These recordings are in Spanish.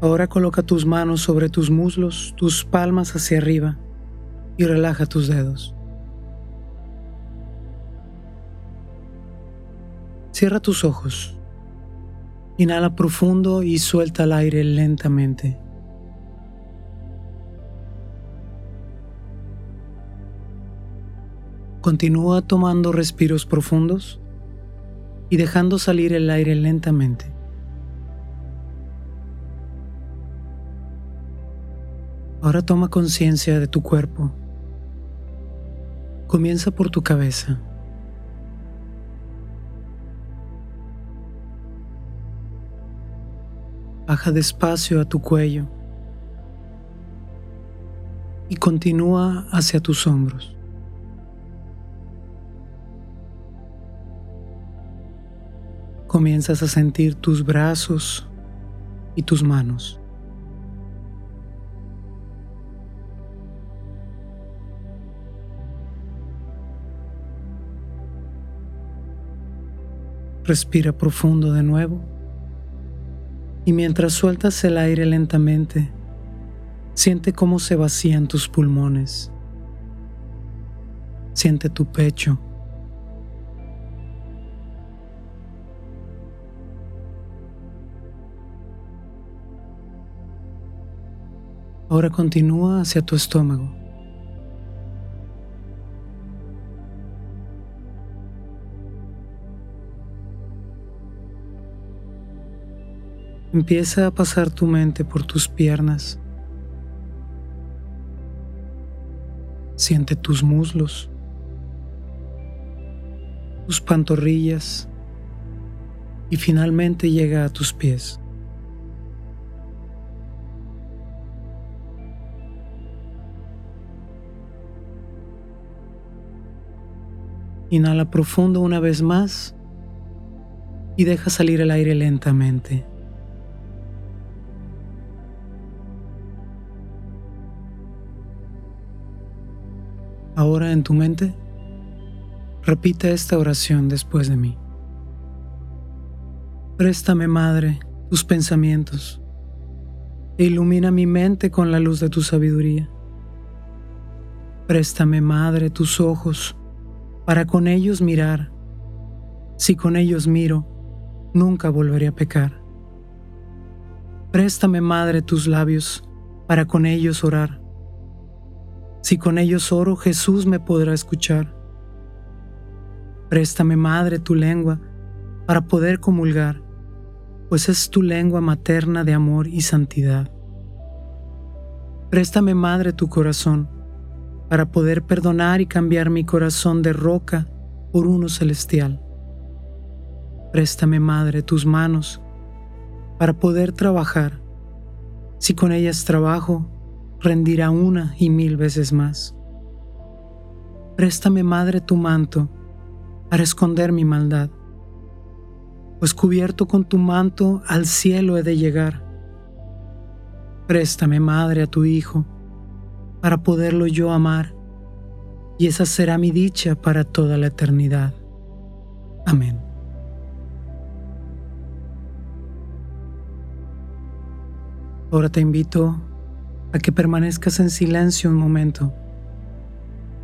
Ahora coloca tus manos sobre tus muslos, tus palmas hacia arriba y relaja tus dedos. Cierra tus ojos. Inhala profundo y suelta el aire lentamente. Continúa tomando respiros profundos y dejando salir el aire lentamente. Ahora toma conciencia de tu cuerpo. Comienza por tu cabeza. Baja despacio a tu cuello y continúa hacia tus hombros. Comienzas a sentir tus brazos y tus manos. Respira profundo de nuevo. Y mientras sueltas el aire lentamente, siente cómo se vacían tus pulmones. Siente tu pecho. Ahora continúa hacia tu estómago. Empieza a pasar tu mente por tus piernas. Siente tus muslos, tus pantorrillas y finalmente llega a tus pies. Inhala profundo una vez más y deja salir el aire lentamente. Ahora en tu mente, repite esta oración después de mí. Préstame, Madre, tus pensamientos e ilumina mi mente con la luz de tu sabiduría. Préstame, Madre, tus ojos para con ellos mirar. Si con ellos miro, nunca volveré a pecar. Préstame, Madre, tus labios para con ellos orar si con ellos oro, Jesús me podrá escuchar. Préstame, Madre, tu lengua para poder comulgar, pues es tu lengua materna de amor y santidad. Préstame, Madre, tu corazón para poder perdonar y cambiar mi corazón de roca por uno celestial. Préstame, Madre, tus manos para poder trabajar. Si con ellas trabajo, rendirá una y mil veces más. Préstame, Madre, tu manto para esconder mi maldad, pues cubierto con tu manto al cielo he de llegar. Préstame, Madre, a tu Hijo para poderlo yo amar, y esa será mi dicha para toda la eternidad. Amén. Ahora te invito a que permanezcas en silencio un momento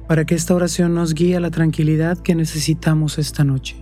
para que esta oración nos guíe a la tranquilidad que necesitamos esta noche.